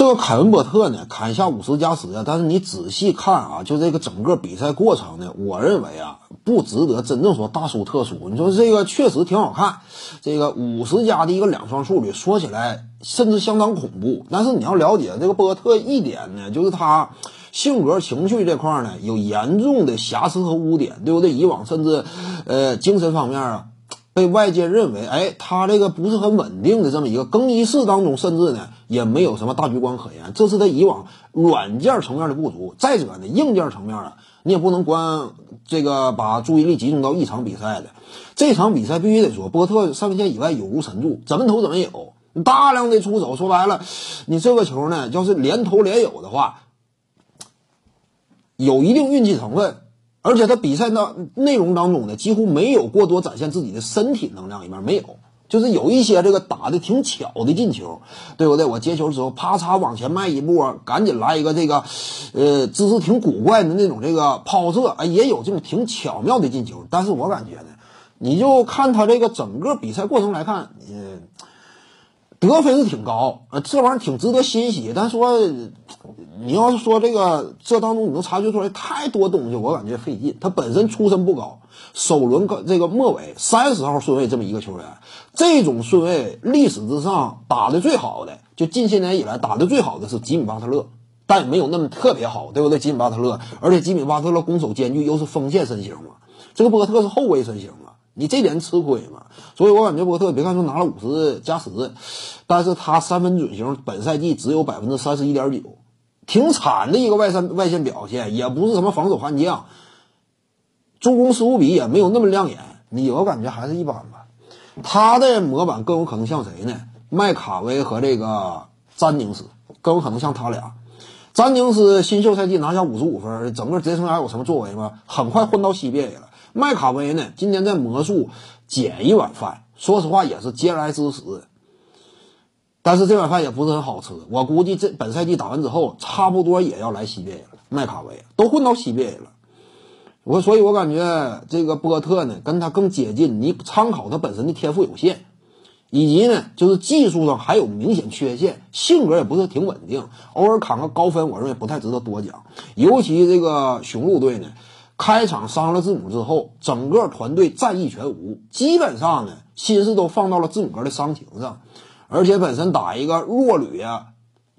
这个凯文波特呢砍下五十加十啊，但是你仔细看啊，就这个整个比赛过程呢，我认为啊不值得真正说大输特输。你说这个确实挺好看，这个五十加的一个两双数据说起来甚至相当恐怖。但是你要了解这个波特一点呢，就是他性格情绪这块呢有严重的瑕疵和污点，对不对？以往甚至呃精神方面啊。被外界认为，哎，他这个不是很稳定的这么一个更衣室当中，甚至呢也没有什么大局观可言。这是他以往软件层面的不足。再者呢，硬件层面啊，你也不能光这个把注意力集中到一场比赛的。这场比赛必须得说，波特上线以外有无神助，怎么投怎么有，大量的出手。说白了，你这个球呢，要是连投连有的话，有一定运气成分。而且他比赛的内容当中呢，几乎没有过多展现自己的身体能量里面，没有，就是有一些这个打的挺巧的进球，对不对？我接球之后，啪嚓往前迈一步，赶紧来一个这个，呃，姿势挺古怪的那种这个抛射，哎，也有这种挺巧妙的进球。但是我感觉呢，你就看他这个整个比赛过程来看，嗯。得分是挺高，呃，这玩意儿挺值得欣喜。但说你要是说这个这当中你能察觉出来太多东西，我感觉费劲。他本身出身不高，首轮这个末尾三十号顺位这么一个球员，这种顺位历史之上打的最好的，就近些年以来打的最好的是吉米巴特勒，但也没有那么特别好，对不对？吉米巴特勒，而且吉米巴特勒攻守兼具，又是锋线身形嘛，这个波特是后卫身形嘛。你这点吃亏嘛？所以我感觉波特别看说拿了五十加十，但是他三分准星本赛季只有百分之三十一点九，挺惨的一个外线外线表现，也不是什么防守悍将，助攻失误比也没有那么亮眼，你我感觉还是一般吧。他的模板更有可能像谁呢？麦卡威和这个詹宁斯更有可能像他俩。詹宁斯新秀赛季拿下五十五分，整个职业生涯有什么作为吗？很快混到 CBA 了。麦卡威呢？今天在魔术捡一碗饭，说实话也是嗟来之食。但是这碗饭也不是很好吃。我估计这本赛季打完之后，差不多也要来 CBA 了。麦卡威都混到 CBA 了，我所以，我感觉这个波特呢，跟他更接近。你参考他本身的天赋有限，以及呢，就是技术上还有明显缺陷，性格也不是挺稳定，偶尔砍个高分，我认为不太值得多讲。尤其这个雄鹿队呢。开场伤了字母之后，整个团队战意全无，基本上呢心思都放到了字母哥的伤情上，而且本身打一个弱旅啊，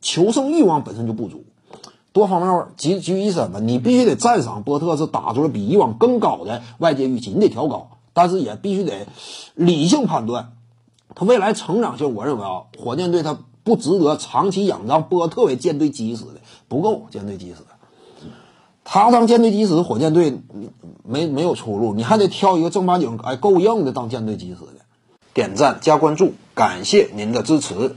求胜欲望本身就不足，多方面集聚一身吧。你必须得赞赏波特是打出了比以往更高的外界预期，你得调高，但是也必须得理性判断他未来成长性。我认为啊，火箭队他不值得长期仰仗波特为舰队基石的，不够舰队基石。他当舰队基石，火箭队没没有出路，你还得挑一个正八经、哎够硬的当舰队基石的。点赞加关注，感谢您的支持。